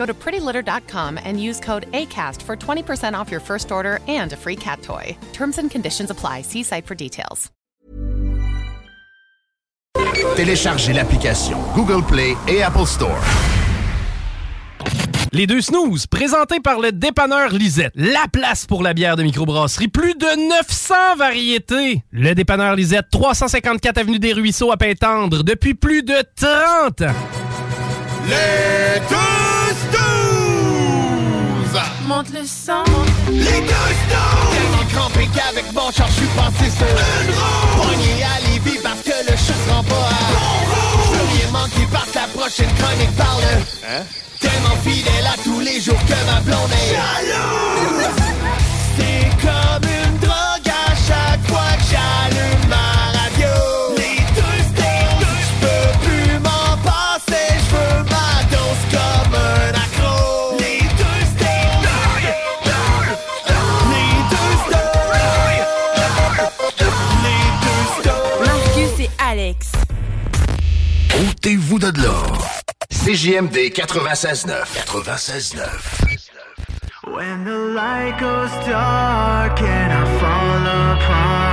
Go to prettylitter.com and use code ACAST for 20% off your first order and a free cat toy. Terms and conditions apply. See site for details. Téléchargez l'application Google Play et Apple Store. Les deux snooze, présentés par le dépanneur Lisette. La place pour la bière de microbrasserie. Plus de 900 variétés. Le dépanneur Lisette, 354 Avenue des Ruisseaux à Pintendre, depuis plus de 30 ans. Les deux! Monte le sang. Les deux snooze! Tellement crampé qu'avec mon char, je suis passé sur une roue! À Lévis parce que le chat se rend pas à... Bon Je veux rien manquer parce la prochaine chronique parle... Hein? Tellement fidèle à tous les jours que ma blonde est... Jalouse! C'est comme Ôtez-vous de l'or. CJMD 96.9. 96.9. When the light goes dark and I fall apart,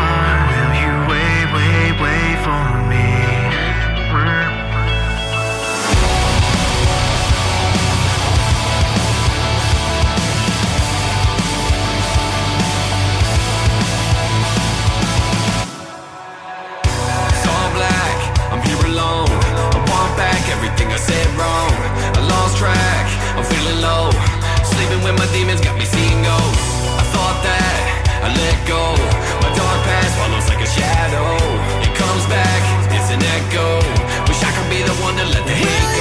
I said wrong. I lost track, I'm feeling low. Sleeping with my demons got me seeing ghosts. I thought that I let go. My dark past follows like a shadow. It comes back, it's an echo. Wish I could be the one to let the hate go.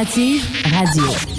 L'alternative radio.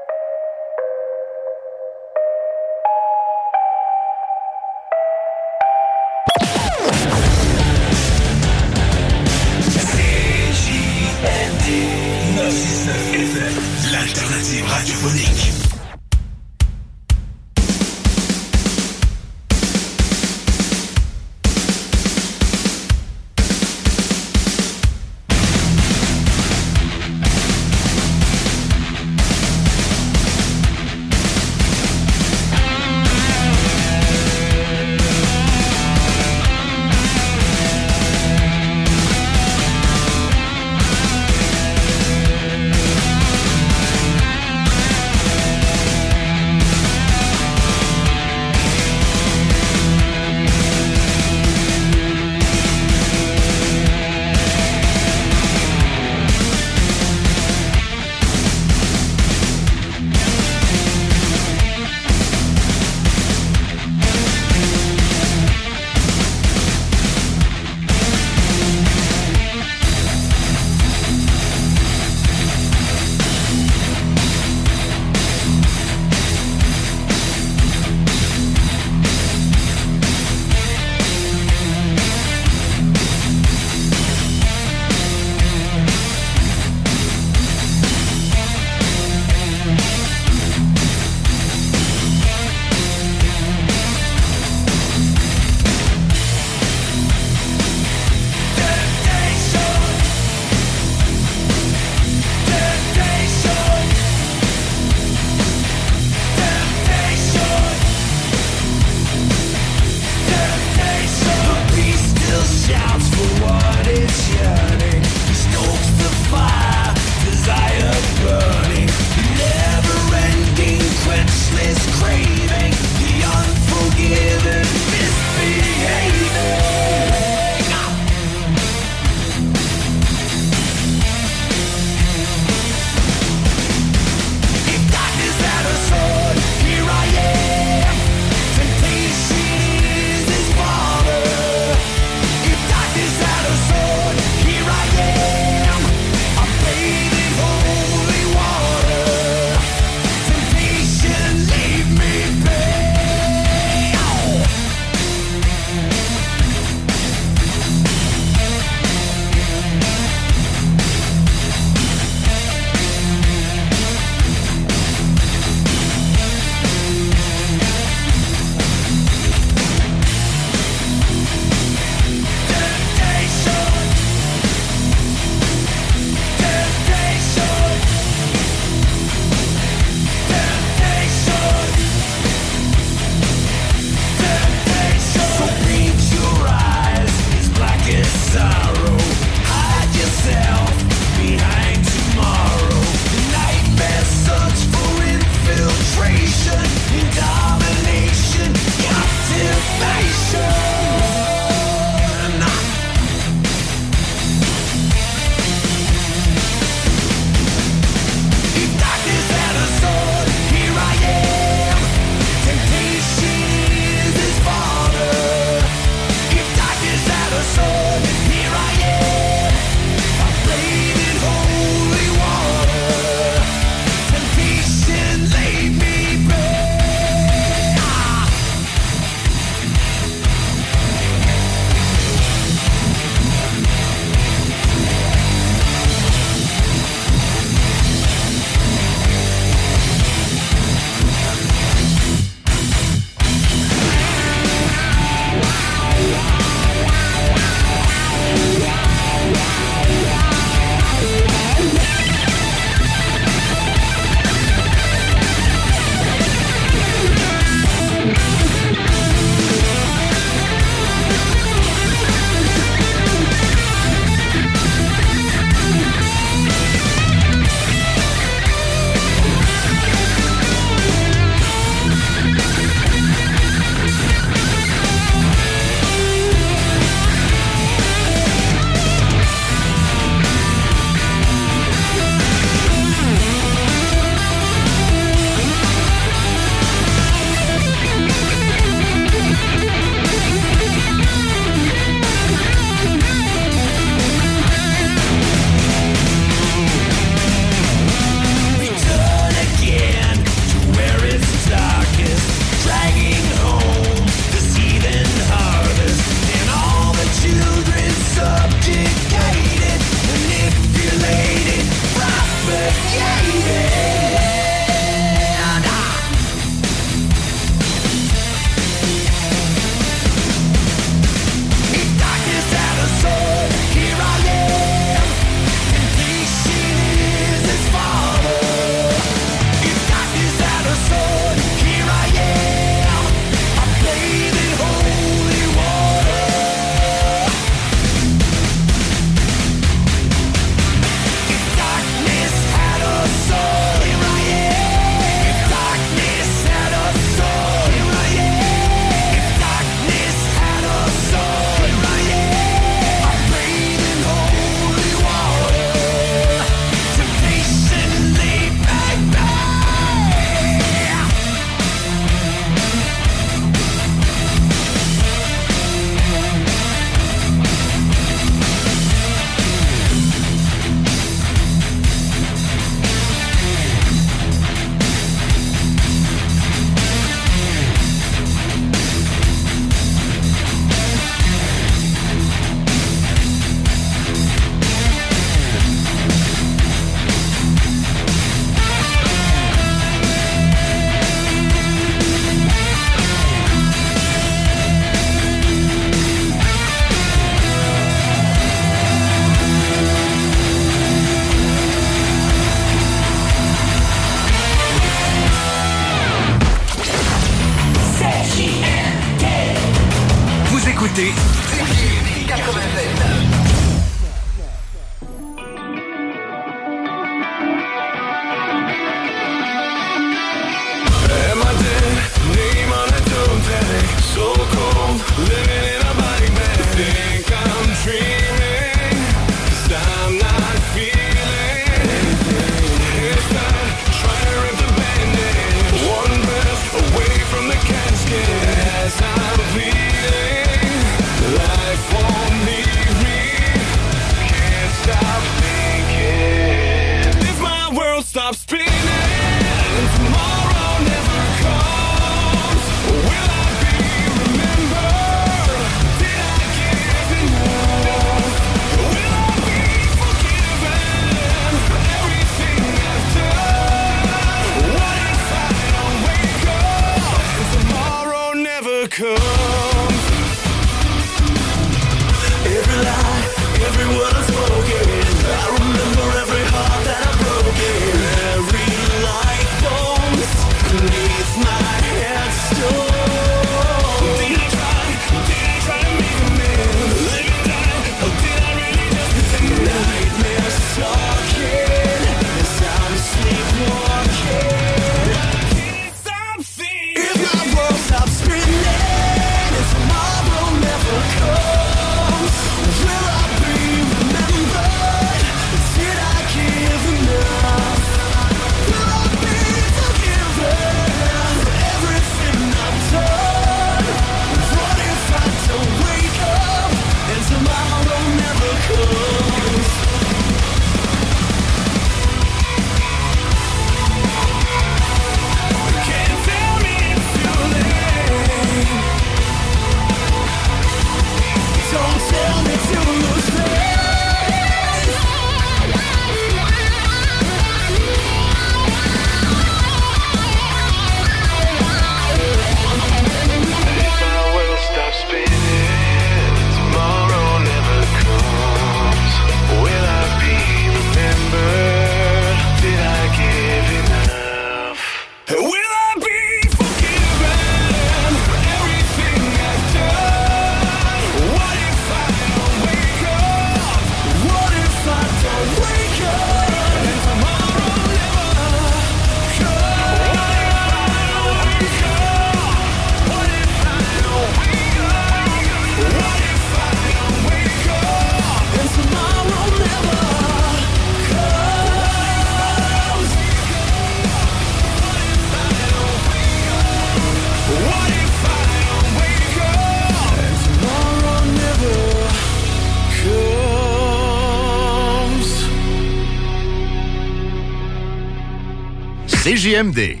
CGMD.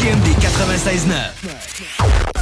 CJMD 96.9.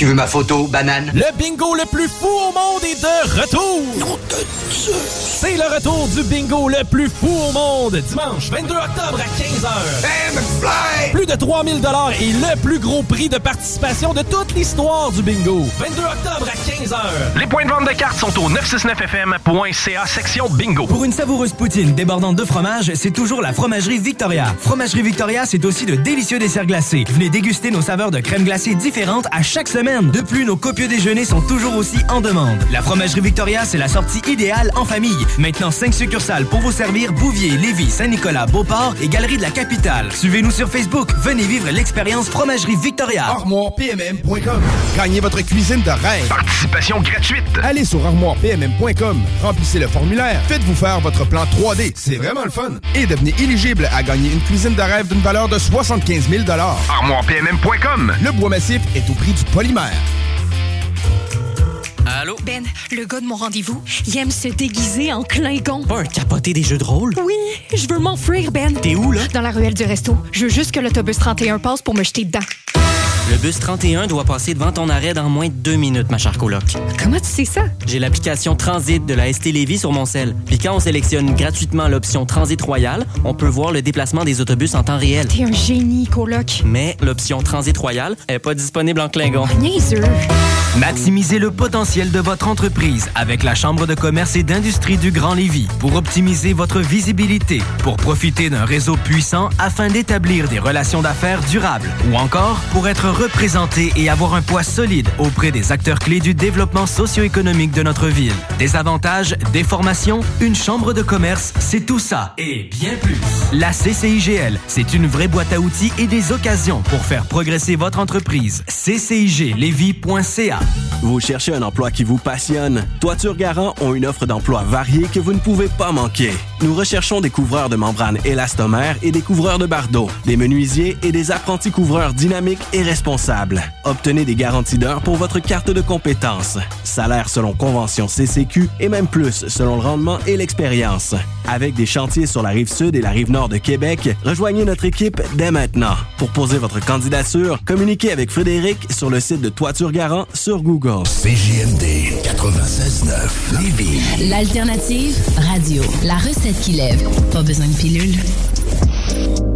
Tu veux ma photo, banane? Le bingo le plus fou au monde est de retour! C'est le retour du bingo le plus fou au monde! Dimanche 22 octobre à 15h! Plus de 3000 et le plus gros prix de participation de toute l'histoire du bingo! 22 octobre à 15h! Les points de vente de cartes sont au 969fm.ca section bingo. Pour une savoureuse poutine débordante de fromage, c'est toujours la Fromagerie Victoria. Fromagerie Victoria, c'est aussi de délicieux desserts glacés. Venez déguster nos saveurs de crème glacée différentes à chaque semaine. De plus, nos copieux déjeuners sont toujours aussi en demande. La Fromagerie Victoria, c'est la sortie idéale en famille. Maintenant, 5 succursales pour vous servir Bouvier, Lévis, Saint-Nicolas, Beauport et Galerie de la Capitale. Suivez-nous sur Facebook. Venez vivre l'expérience Fromagerie Victoria. ArmoirePMM.com. Gagnez votre cuisine de rêve. Participation gratuite. Allez sur ArmoirePMM.com. Remplissez le formulaire. Faites-vous faire votre plan 3D. C'est vraiment le fun. Et devenez éligible à gagner une cuisine de rêve d'une valeur de 75 000 ArmoirePMM.com. Le bois massif est au prix du Allô? Ben, le gars de mon rendez-vous, il aime se déguiser en Klingon. Pas un capoté des jeux de rôle? Oui, je veux m'enfuir, Ben. T'es où, là? Dans la ruelle du resto. Je veux juste que l'autobus 31 passe pour me jeter dedans. Le bus 31 doit passer devant ton arrêt dans moins de deux minutes, ma chère coloc. Comment tu sais ça? J'ai l'application Transit de la ST Lévis sur mon sel. Puis quand on sélectionne gratuitement l'option Transit Royal, on peut voir le déplacement des autobus en temps réel. T'es un génie, coloc. Mais l'option Transit Royal est pas disponible en Klingon. Niaiseux. Maximisez le potentiel de votre entreprise avec la Chambre de commerce et d'industrie du Grand Lévis pour optimiser votre visibilité, pour profiter d'un réseau puissant afin d'établir des relations d'affaires durables ou encore pour être représenté et avoir un poids solide auprès des acteurs clés du développement socio-économique de notre ville. Des avantages, des formations, une chambre de commerce, c'est tout ça et bien plus. La CCIGL, c'est une vraie boîte à outils et des occasions pour faire progresser votre entreprise. CCIGLévis.ca Vous cherchez un emploi qui vous passionne? Toiture Garant ont une offre d'emploi variée que vous ne pouvez pas manquer. Nous recherchons des couvreurs de membranes élastomères et des couvreurs de bardeaux, des menuisiers et des apprentis couvreurs dynamiques et responsables. Obtenez des garanties d'heures pour votre carte de compétences. Salaire selon convention CCQ et même plus selon le rendement et l'expérience. Avec des chantiers sur la rive sud et la rive nord de Québec, rejoignez notre équipe dès maintenant. Pour poser votre candidature, communiquez avec Frédéric sur le site de Toiture Garant sur Google. CJMD 96.9 Lévis. L'alternative radio. La recette qui lève. Pas besoin de pilule.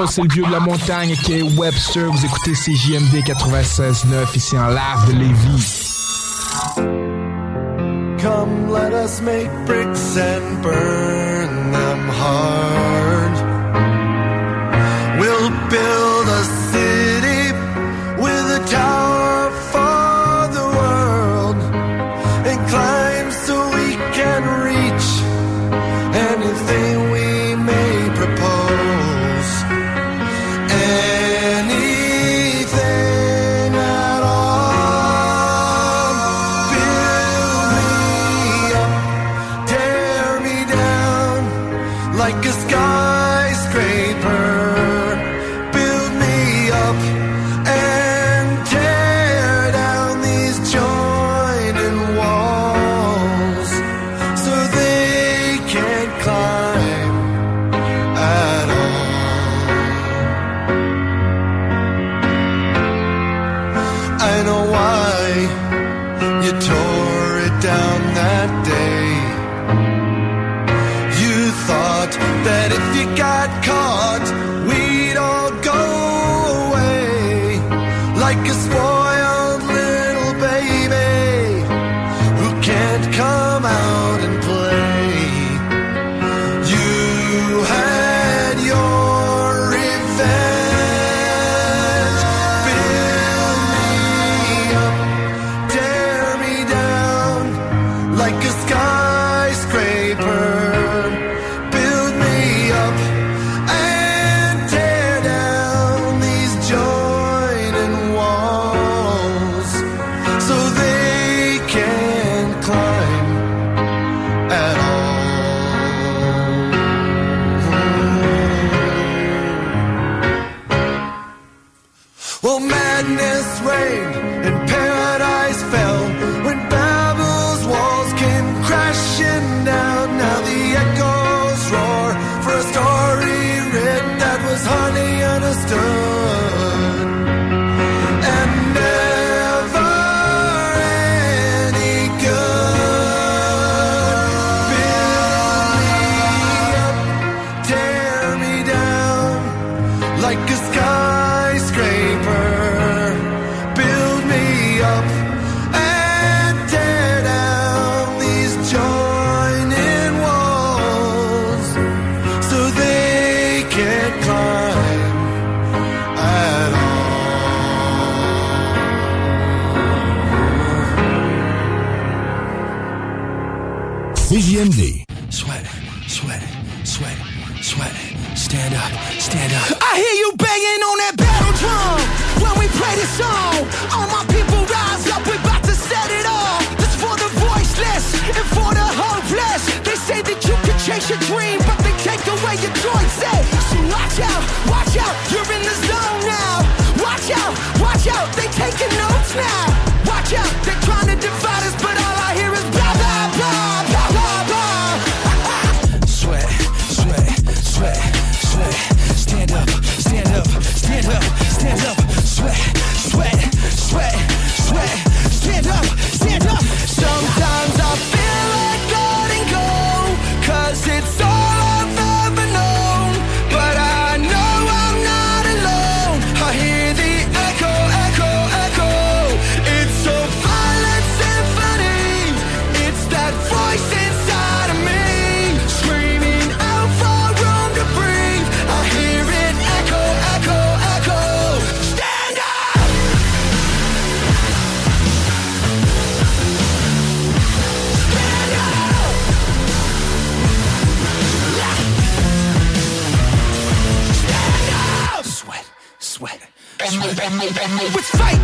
yo, c'est le vieux de la montagne qui est Webster. Vous écoutez CJMD 96.9 ici en live de Lévis. Come, let us make bricks and burn them hard. It's fight.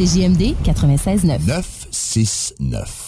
Facebook, c'est JMD 96.9. 969.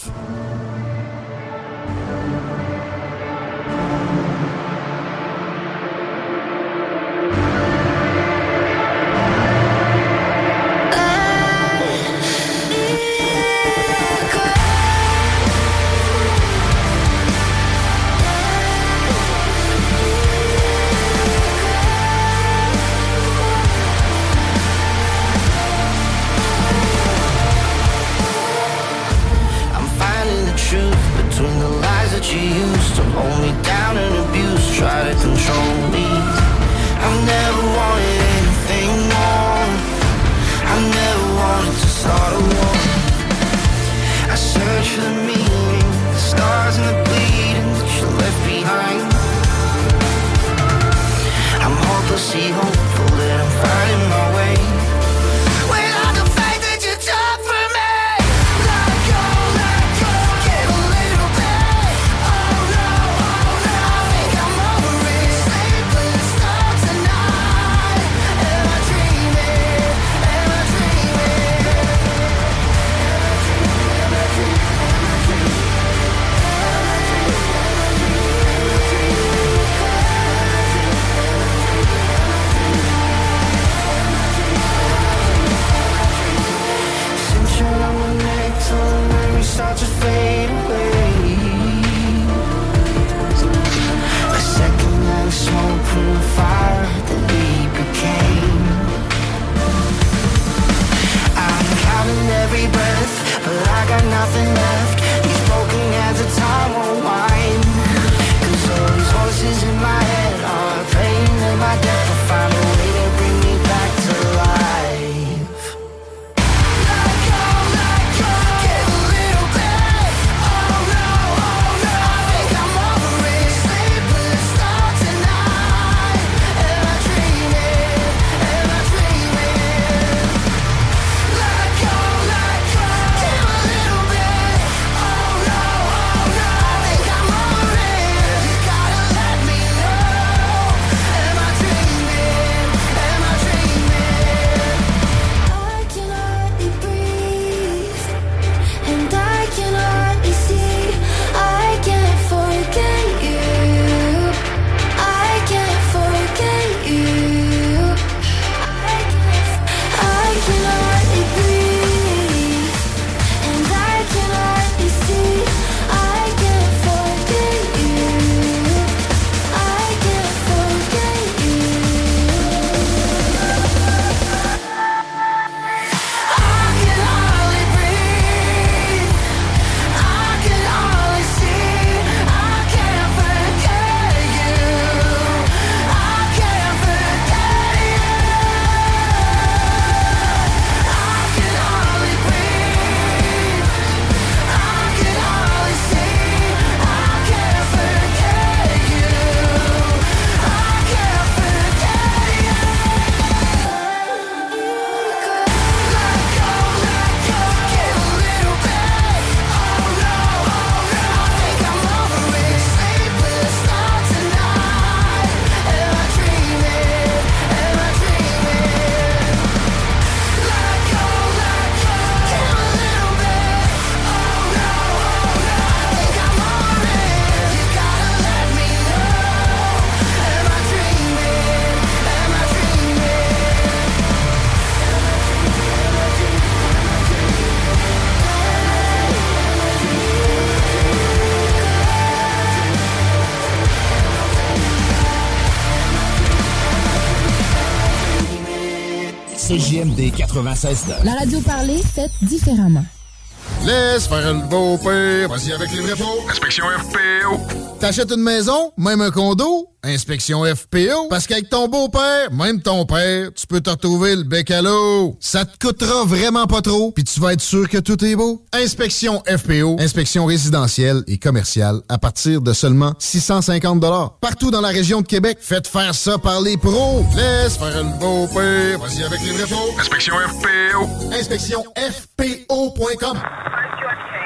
96.9. La radio parlée, faite différemment. Laisse faire le beau père. Vas-y avec les vrais pots. Inspection FPO. T'achètes une maison, même un condo, inspection FPO. Parce qu'avec ton beau-père, même ton père, tu peux te retrouver le bec à l'eau. Ça te coûtera vraiment pas trop, puis tu vas être sûr que tout est beau. Inspection FPO. Inspection résidentielle et commerciale à partir de seulement 650 Partout dans la région de Québec, faites faire ça par les pros. Laisse faire le beau-père. Vas-y avec les vrais pots. Inspection FPO. Inspection FPO.com.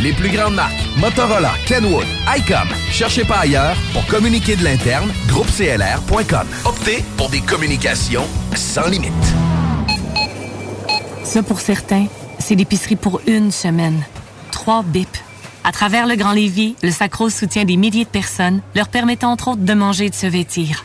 Les plus grandes marques, Motorola, Kenwood, ICOM. Cherchez pas ailleurs pour communiquer de l'interne, groupeclr.com. Optez pour des communications sans limite. Ça, pour certains, c'est l'épicerie pour une semaine. Trois bips. À travers le Grand Lévis, le Sacro soutient des milliers de personnes, leur permettant entre autres de manger et de se vêtir.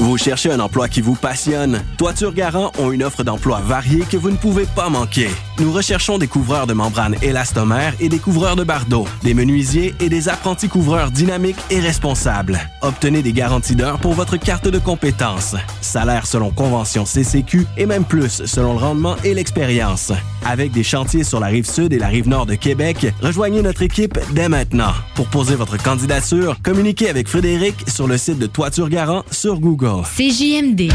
Vous cherchez un emploi qui vous passionne? Toiture Garant ont une offre d'emploi variée que vous ne pouvez pas manquer. Nous recherchons des couvreurs de membranes élastomères et des couvreurs de bardeaux, des menuisiers et des apprentis couvreurs dynamiques et responsables. Obtenez des garanties d'heures pour votre carte de compétences. Salaire selon convention CCQ et même plus selon le rendement et l'expérience. Avec des chantiers sur la rive sud et la rive nord de Québec, rejoignez notre équipe dès maintenant. Pour poser votre candidature, communiquez avec Frédéric sur le site de Toiture Garant sur Google. CJMD.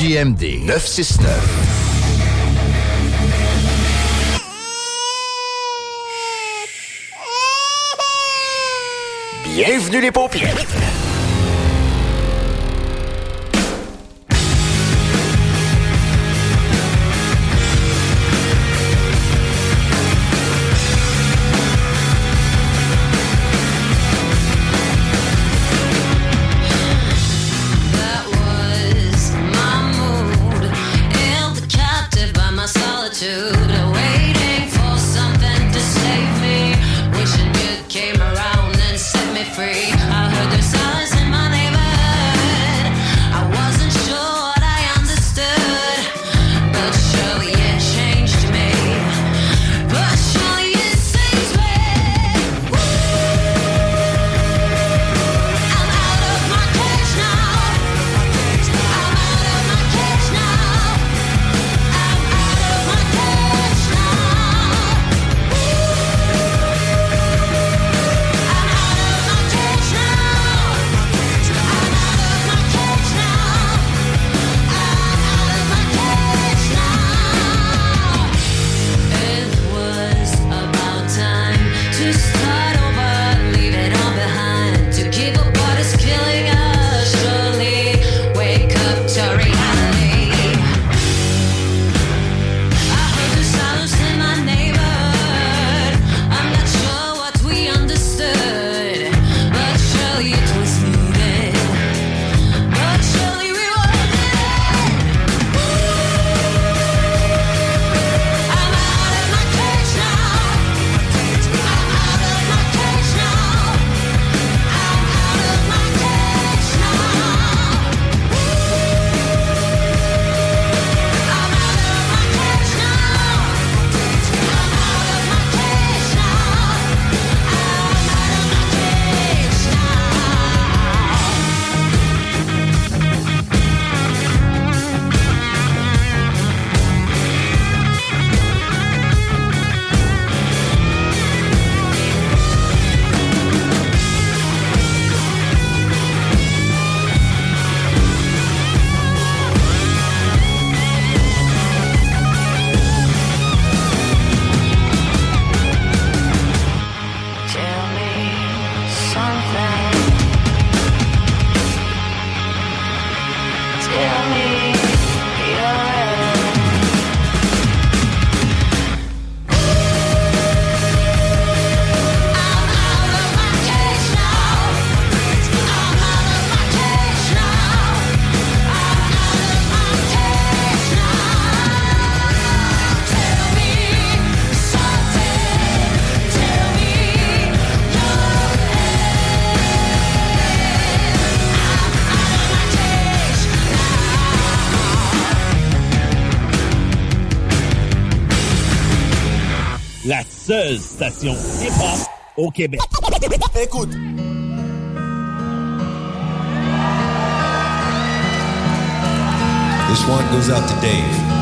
CJMD 969. Bienvenue les pompiers. station au Québec. Écoute. This.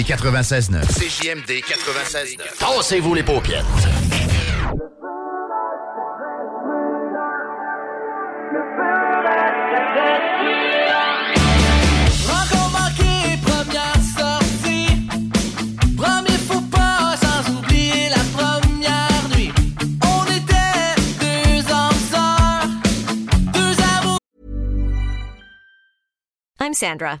CJMD 96.9. CJMD 96.9. Tassez-vous les paupières. I'm Sandra,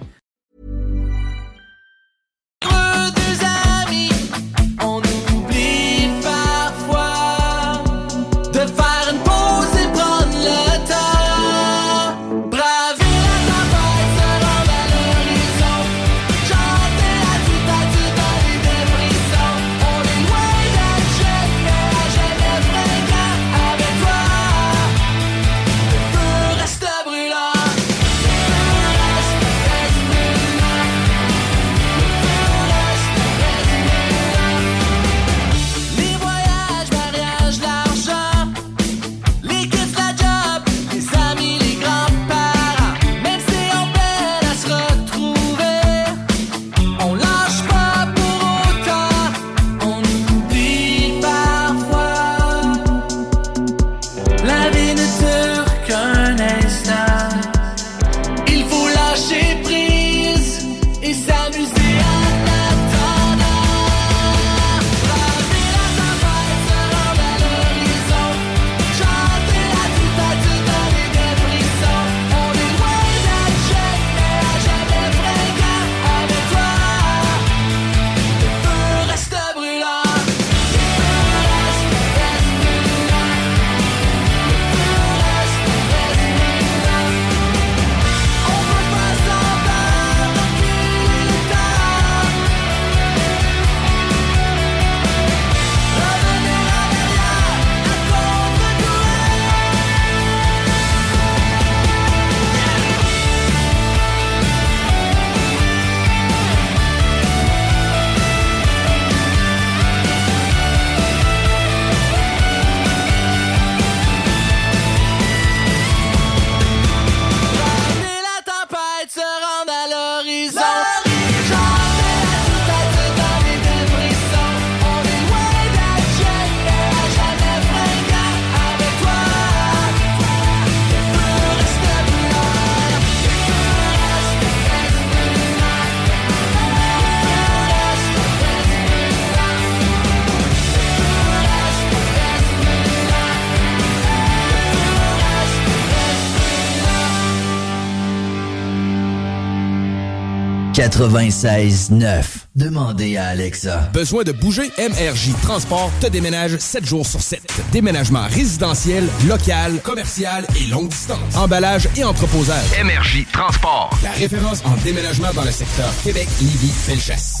96.9. Demandez à Alexa. Besoin de bouger? MRJ Transport te déménage 7 jours sur 7. Déménagement résidentiel, local, commercial et longue distance. Emballage et entreposage. MRJ Transport. La référence en déménagement dans le secteur Québec, Lévis, Felchasse.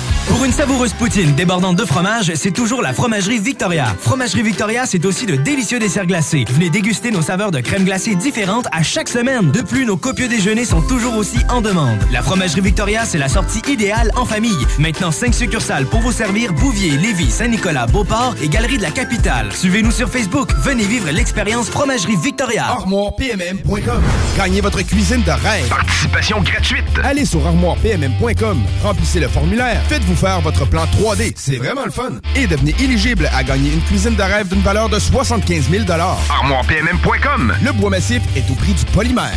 Pour une savoureuse poutine débordante de fromage, c'est toujours la Fromagerie Victoria. Fromagerie Victoria, c'est aussi de délicieux desserts glacés. Venez déguster nos saveurs de crème glacée différentes à chaque semaine. De plus, nos copieux déjeuners sont toujours aussi en demande. La Fromagerie Victoria, c'est la sortie idéale en famille. Maintenant, 5 succursales pour vous servir Bouvier, Lévis, Saint-Nicolas, Beauport et Galerie de la Capitale. Suivez-nous sur Facebook. Venez vivre l'expérience Fromagerie Victoria. ArmoirePMM.com. Gagnez votre cuisine de rêve. Participation gratuite. Allez sur ArmoirePMM.com. Remplissez le formulaire. Faites-vous faire votre plan 3D. C'est vraiment le fun. Et devenez éligible à gagner une cuisine de rêve d'une valeur de 75 000 ArmoirePMM.com. Le bois massif est au prix du polymère.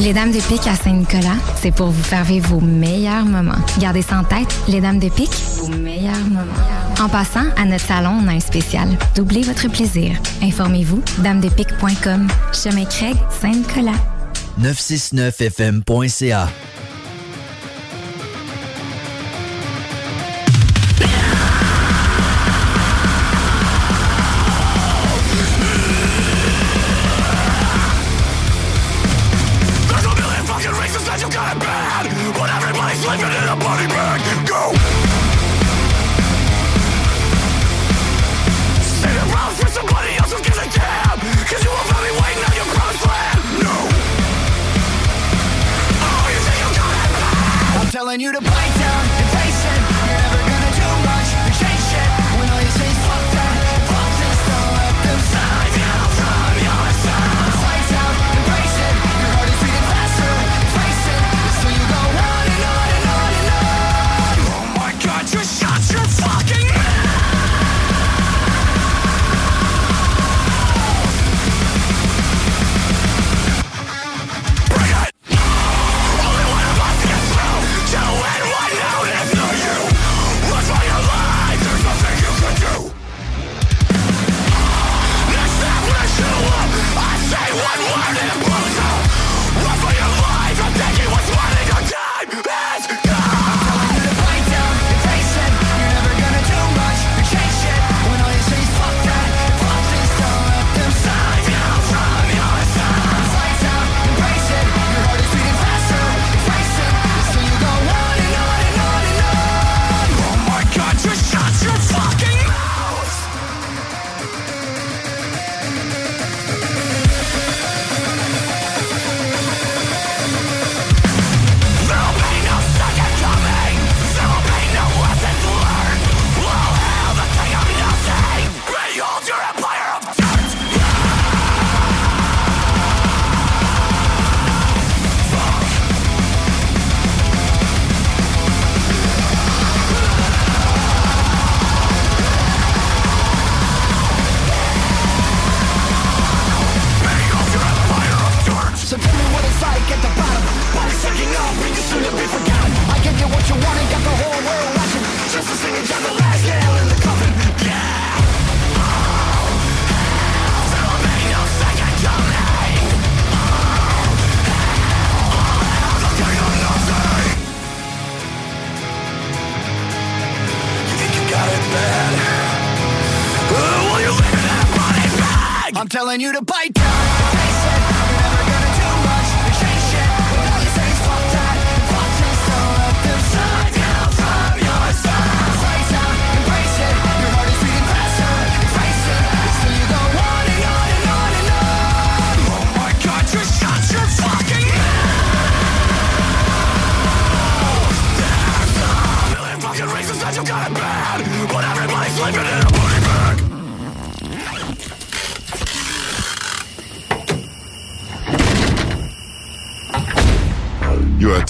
Les Dames de Pique à Saint-Nicolas, c'est pour vous faire vivre vos meilleurs moments. Gardez ça en tête, les Dames de Pique, vos meilleurs moments. En passant, à notre salon, on a un spécial. Doublez votre plaisir. Informez-vous, damesdepique.com. Chemin Craig, Saint-Nicolas. 969fm.ca.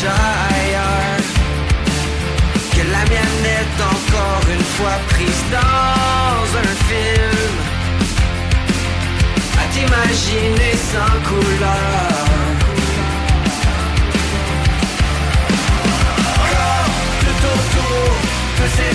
Que la mienne est encore une fois prise dans un film. À t'imaginer sans couleur. Encore tout autour de ces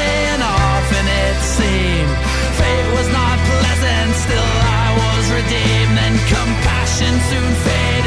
paradigm and compassion soon fades.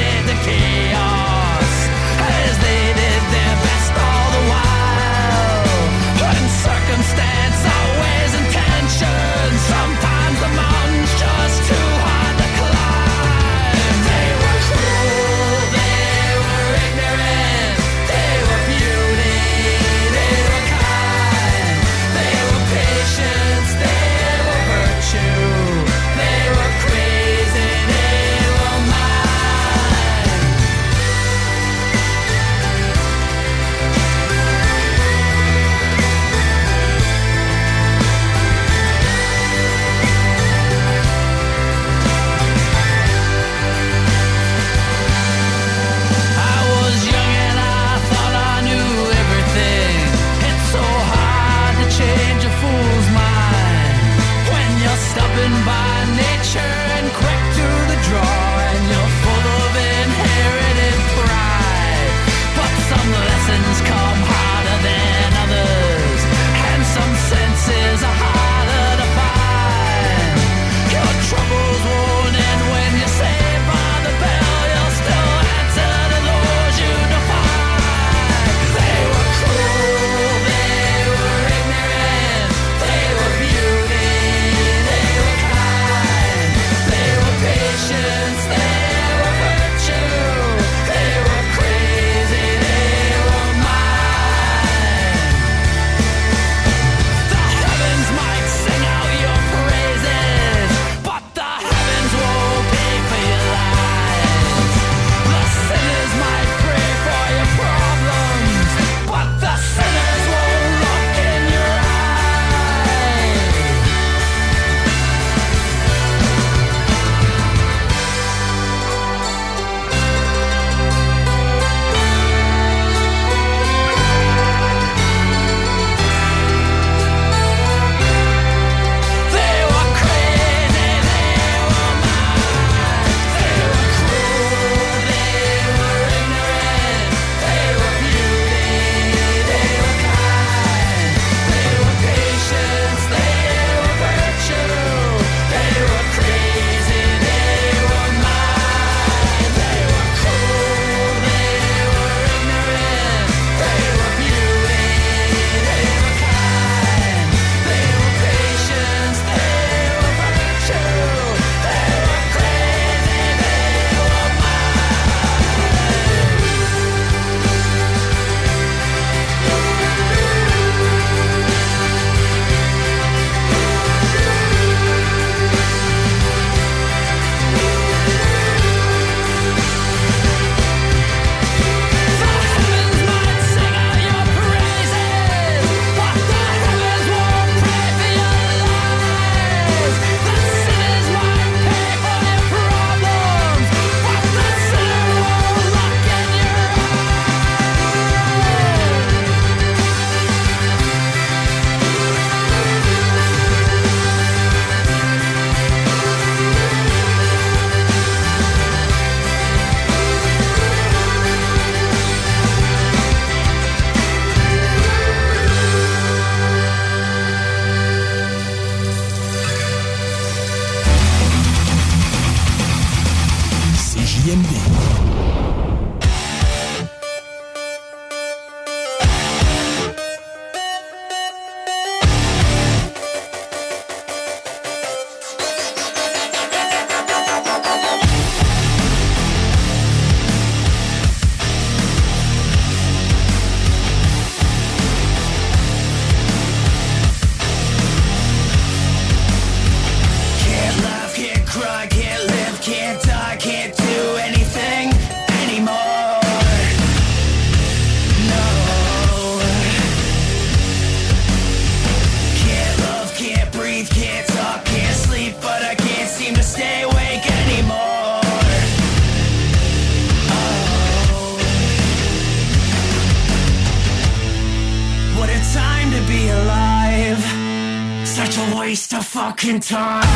in time.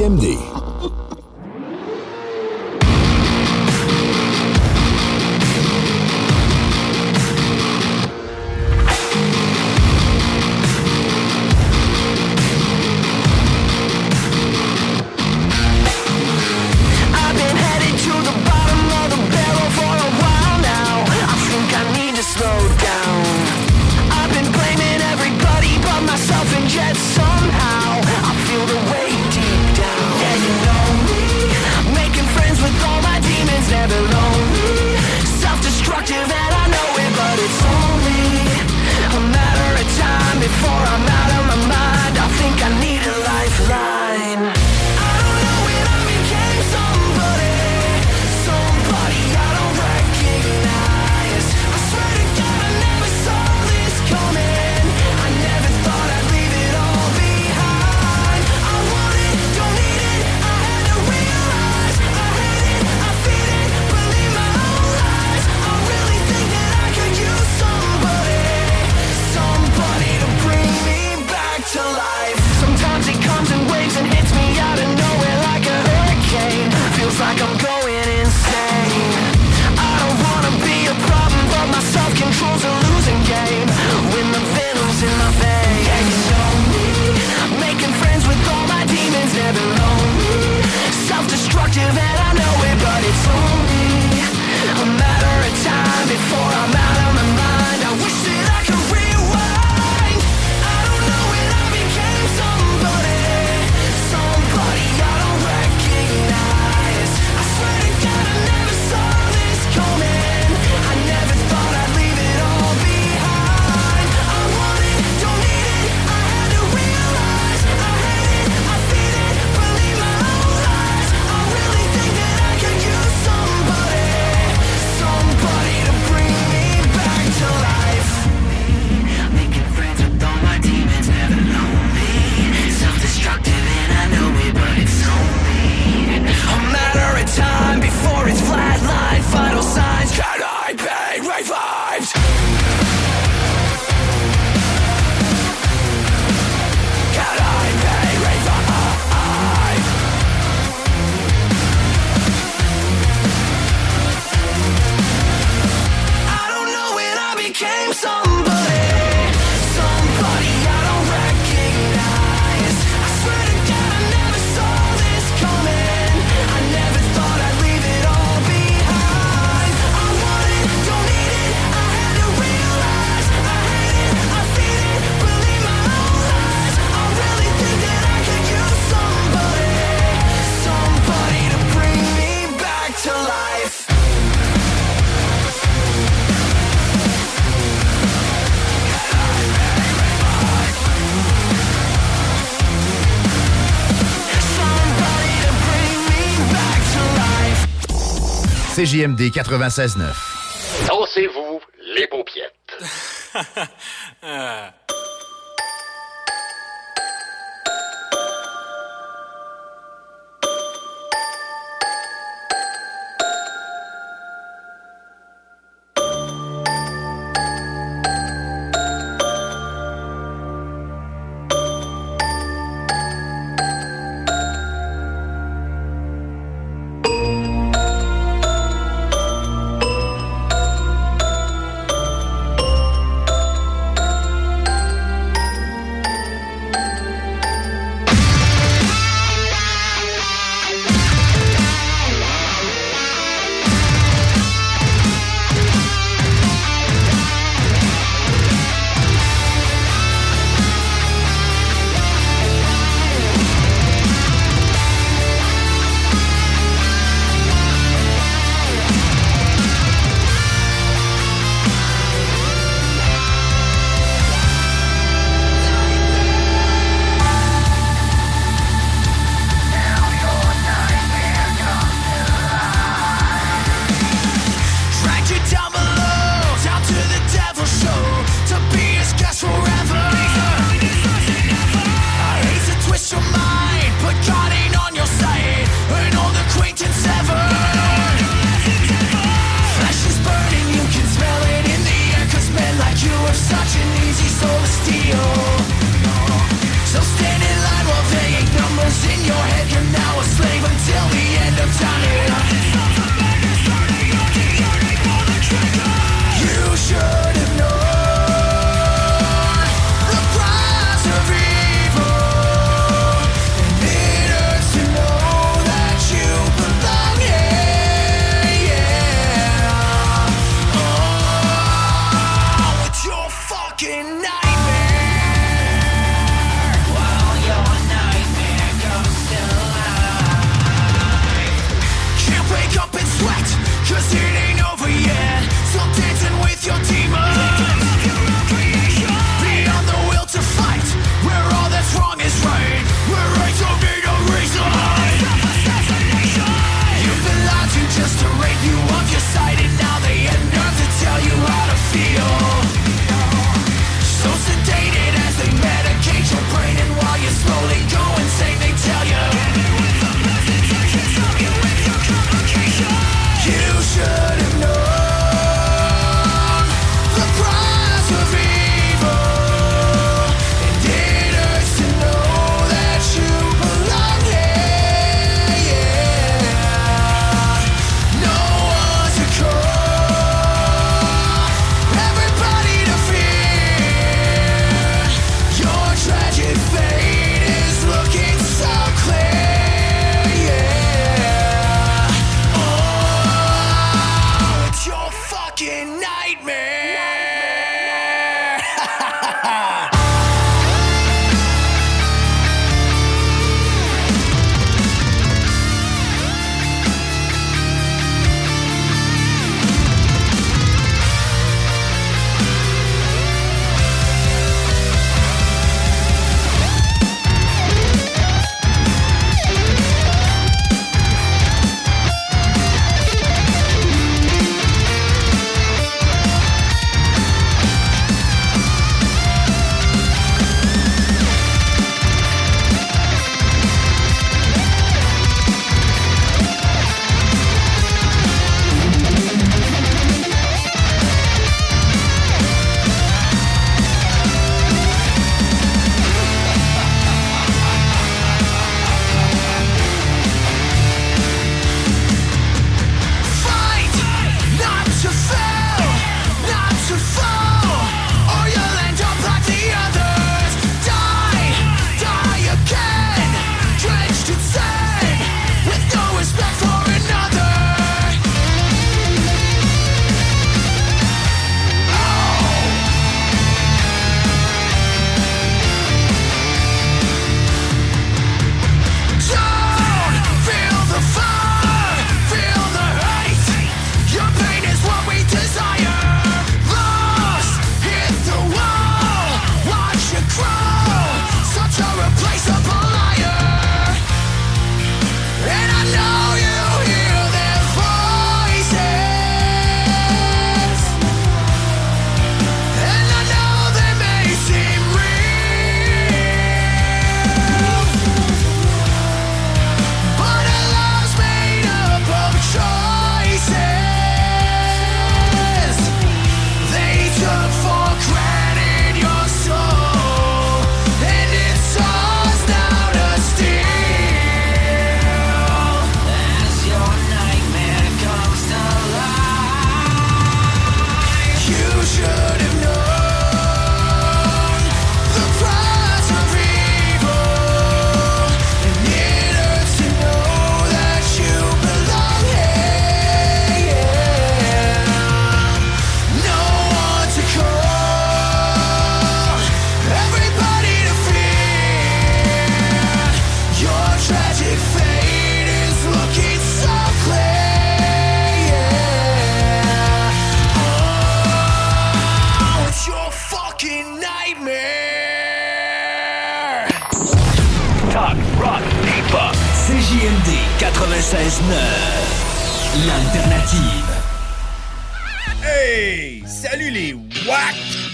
CJMD. CJMD 96.9.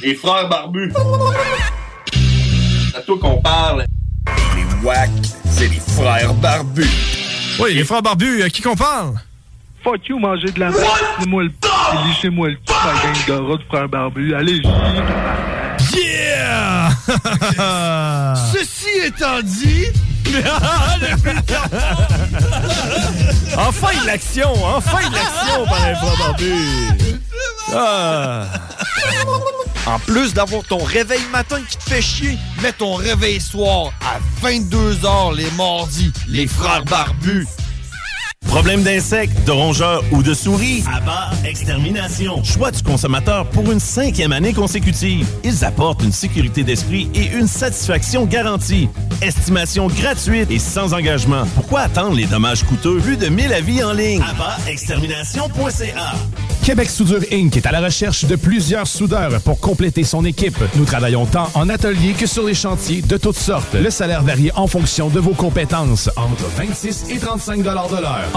Les frères barbus. C'est à toi qu'on parle. Les WAC, c'est les frères barbus. Oui, les frères barbus, à qui qu'on parle? Fuck you, manger de la merde. Lissez-moi le p. Lissez-moi le p, ma gang de rats de frères barbus. Allez, Yeah! Ceci étant dit... enfin de l'action! Enfin de l'action par les frères barbus! Ah. En plus d'avoir ton réveil matin qui te fait chier, mets ton réveil soir à 22h les mardis. Les frères barbus. Problème d'insectes, de rongeurs ou de souris? Abba Extermination. Choix du consommateur pour une cinquième année consécutive. Ils apportent une sécurité d'esprit et une satisfaction garantie. Estimation gratuite et sans engagement. Pourquoi attendre les dommages coûteux? Plus de 1000 avis en ligne? AbbaExtermination.ca Québec Soudure Inc. est à la recherche de plusieurs soudeurs pour compléter son équipe. Nous travaillons tant en atelier que sur les chantiers de toutes sortes. Le salaire varie en fonction de vos compétences, entre 26 et 35 de l'heure.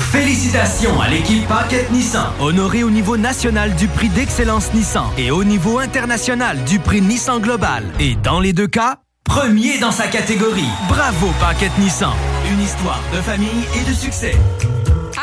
Félicitations à l'équipe Paquette Nissan, honorée au niveau national du prix d'excellence Nissan et au niveau international du prix Nissan Global. Et dans les deux cas, premier dans sa catégorie. Bravo Paquette Nissan, une histoire de famille et de succès.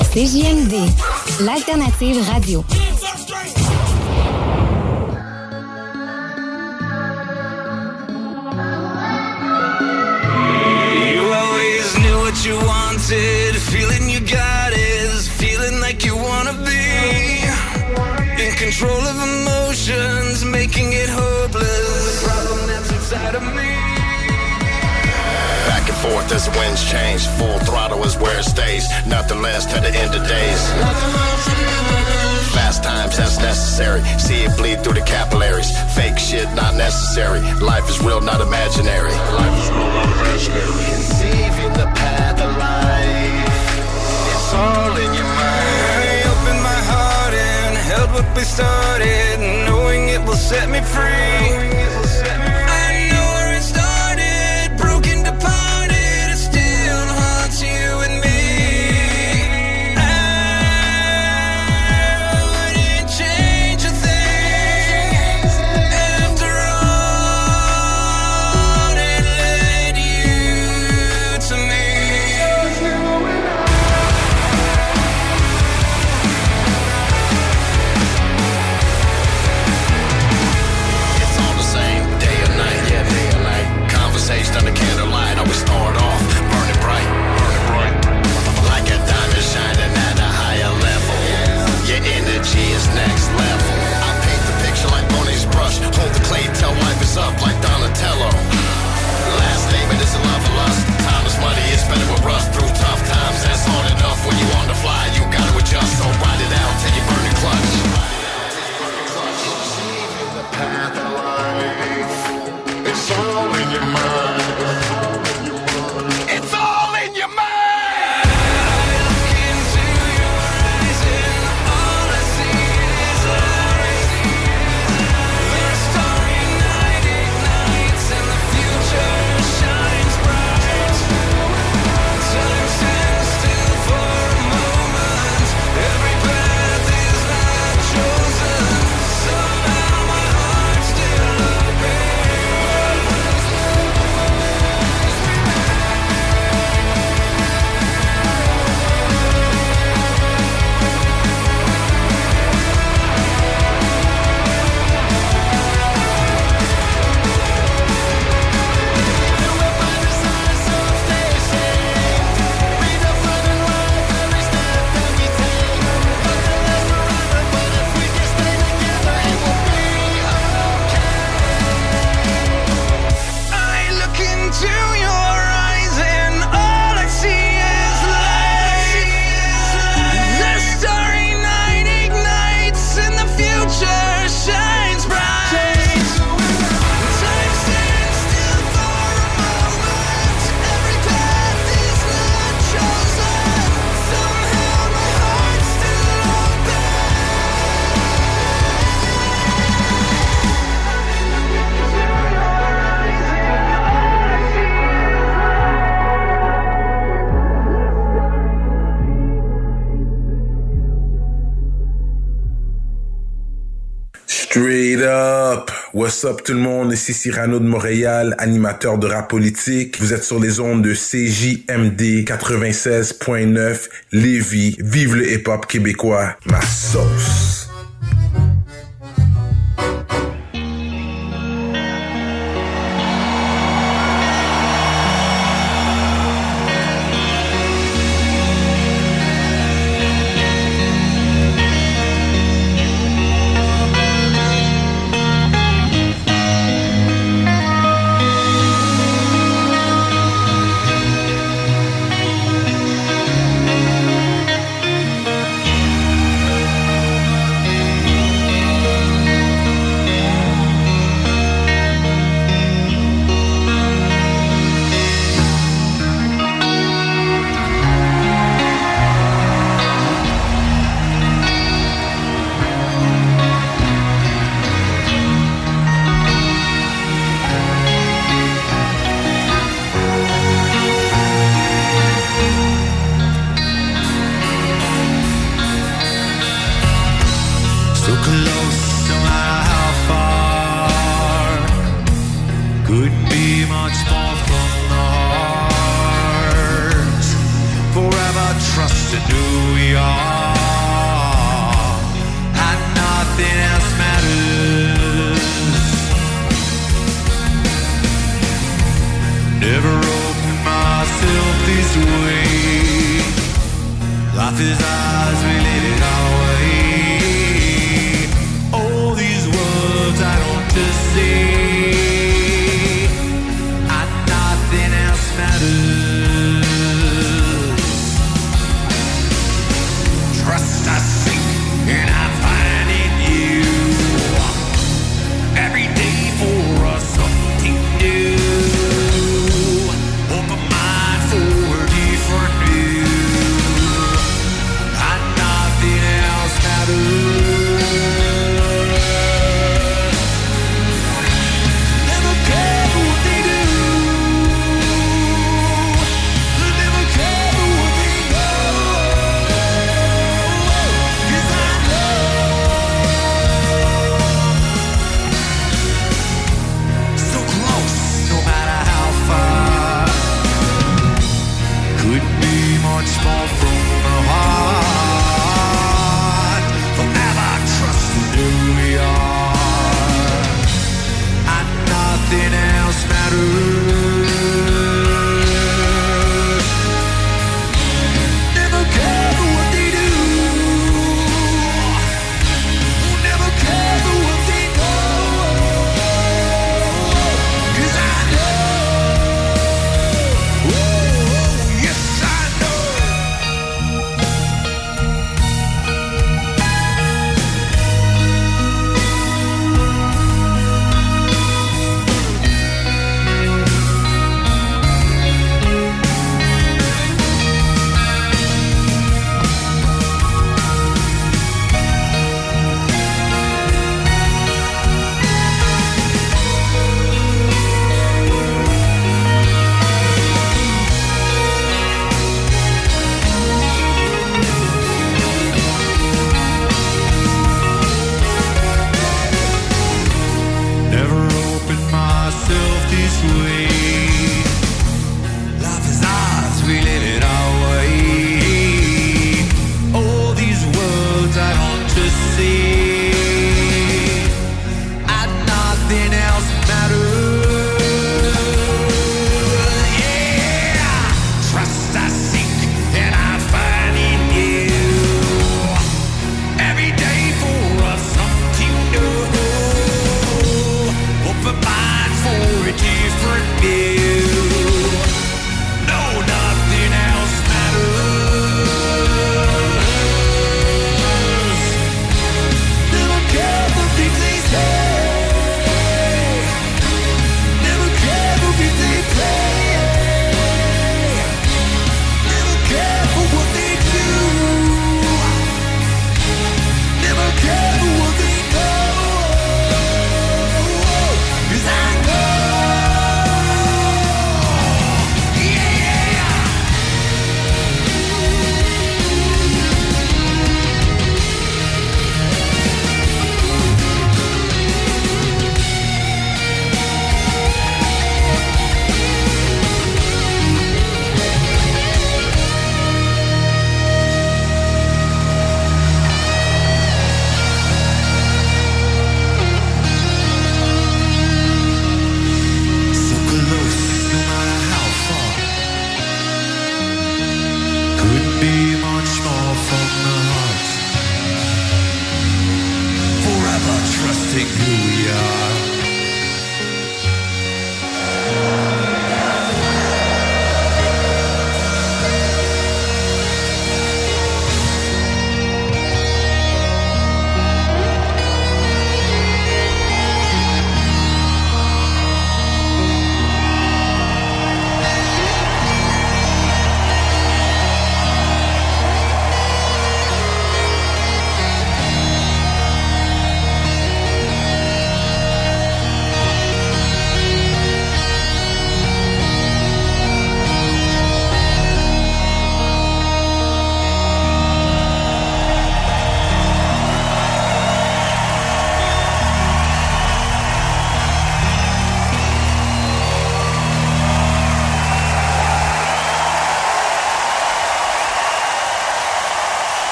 CJMD, l'alternative radio. You always knew what you wanted. Feeling you got is feeling like you wanna be in control of emotions, making it hopeless. Forth as the winds change. Full throttle is where it stays. Nothing less till the end of days. Fast times, that's necessary. See it bleed through the capillaries. Fake shit, not necessary. Life is real, not imaginary. Life is real, not imaginary. Conceiving the path of life. It's all in your mind. I open my heart and held what we started, knowing it will set me free. What's up tout le monde? Ici Cyrano de Montréal, animateur de rap politique. Vous êtes sur les ondes de CJMD 96.9 Lévis. Vive le hip-hop québécois. Ma sauce!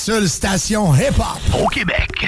Seule station hip-hop au Québec.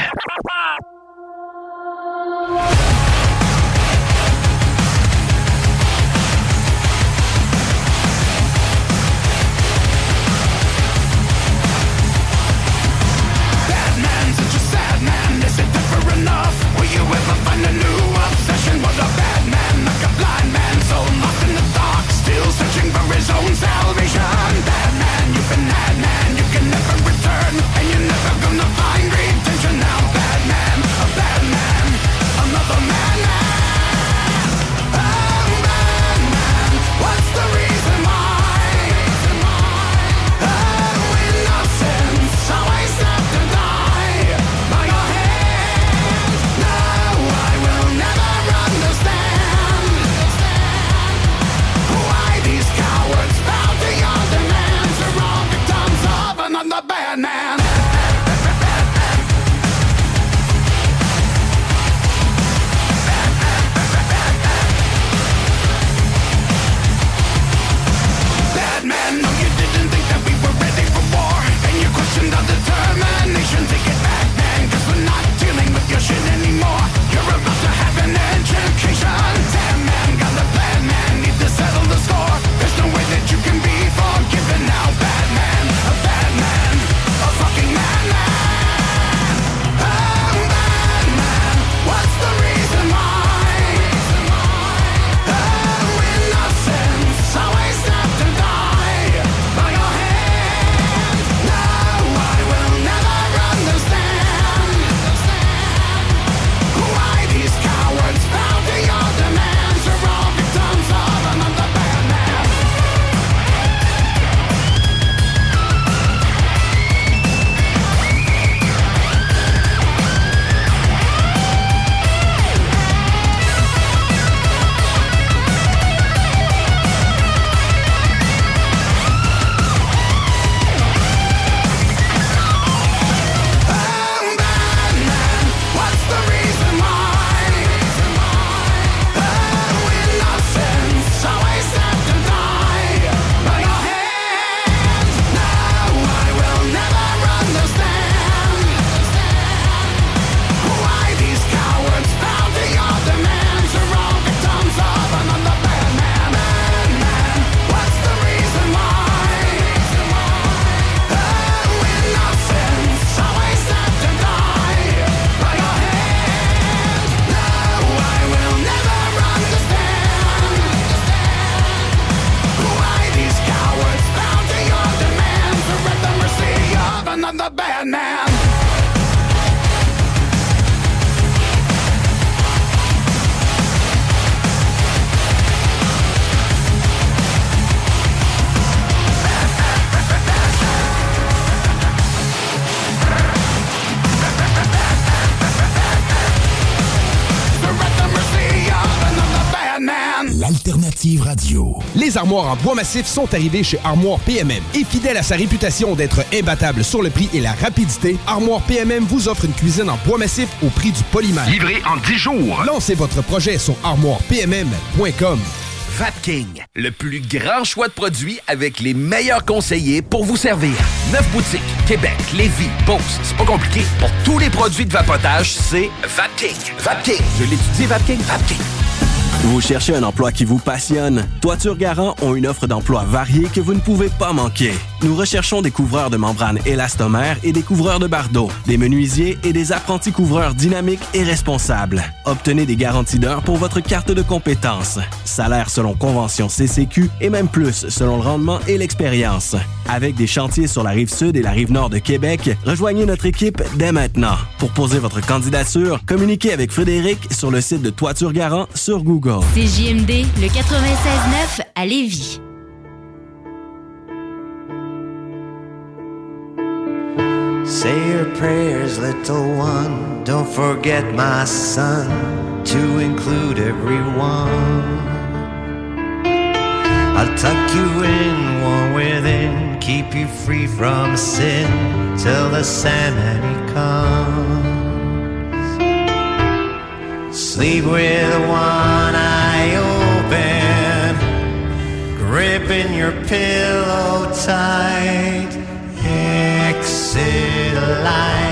Armoires en bois massif sont arrivées chez Armoire PMM. Et fidèle à sa réputation d'être imbattable sur le prix et la rapidité, Armoire PMM vous offre une cuisine en bois massif au prix du polymère. Livré en 10 jours. Lancez votre projet sur armoirepmm.com. Vapking, le plus grand choix de produits avec les meilleurs conseillers pour vous servir. Neuf boutiques, Québec, Lévis, Beauce, c'est pas compliqué. Pour tous les produits de vapotage, c'est Vapking. Vapking. Je l'étudie, Vapking. Vapking. Vous cherchez un emploi qui vous passionne? Toiture Garant ont une offre d'emploi variée que vous ne pouvez pas manquer. Nous recherchons des couvreurs de membranes élastomères et des couvreurs de bardeaux, des menuisiers et des apprentis couvreurs dynamiques et responsables. Obtenez des garanties d'heure pour votre carte de compétences. Salaire selon convention CCQ et même plus selon le rendement et l'expérience. Avec des chantiers sur la rive sud et la rive nord de Québec, rejoignez notre équipe dès maintenant. Pour poser votre candidature, communiquez avec Frédéric sur le site de Toiture Garant sur Google. C'est JMD, le 96.9 à Lévis. Say your prayers, little one. Don't forget, my son, to include everyone. I'll tuck you in, warm within, keep you free from sin till the Sandman he comes. Sleep with one eye open, gripping your pillow tight. Exit light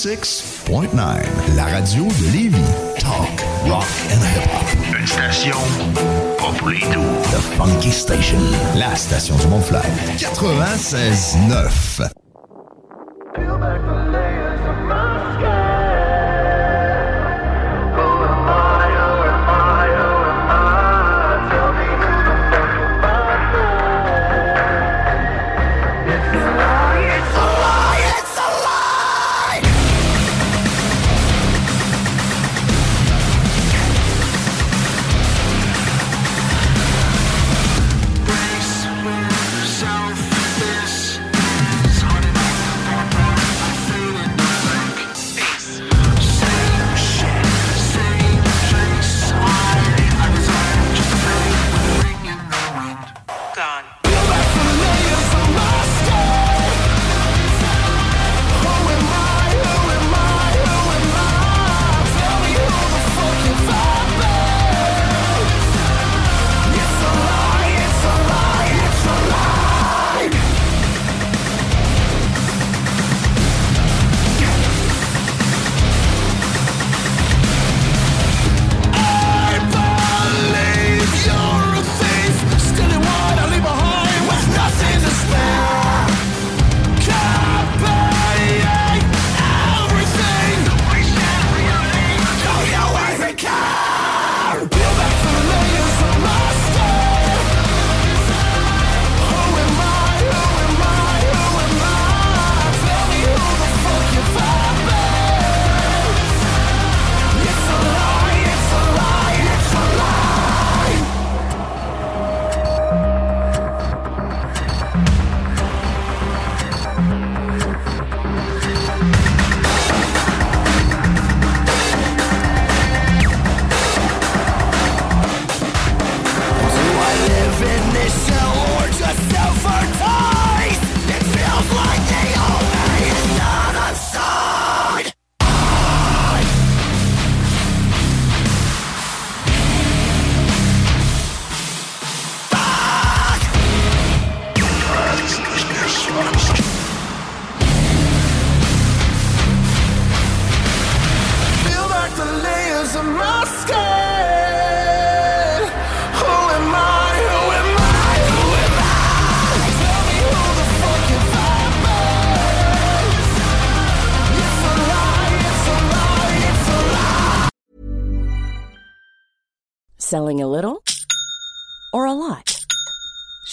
96.9, la radio de Lévis. Talk, rock and hip-hop. Une station pas pour les doux. The Funky Station, la station du Mont-Fly. 96.9.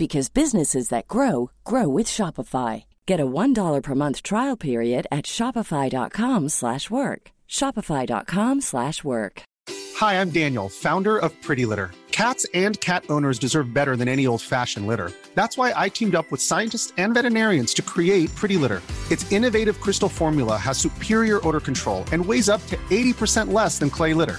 because businesses that grow grow with Shopify. Get a $1 per month trial period at shopify.com/work. shopify.com/work. Hi, I'm Daniel, founder of Pretty Litter. Cats and cat owners deserve better than any old-fashioned litter. That's why I teamed up with scientists and veterinarians to create Pretty Litter. Its innovative crystal formula has superior odor control and weighs up to 80% less than clay litter.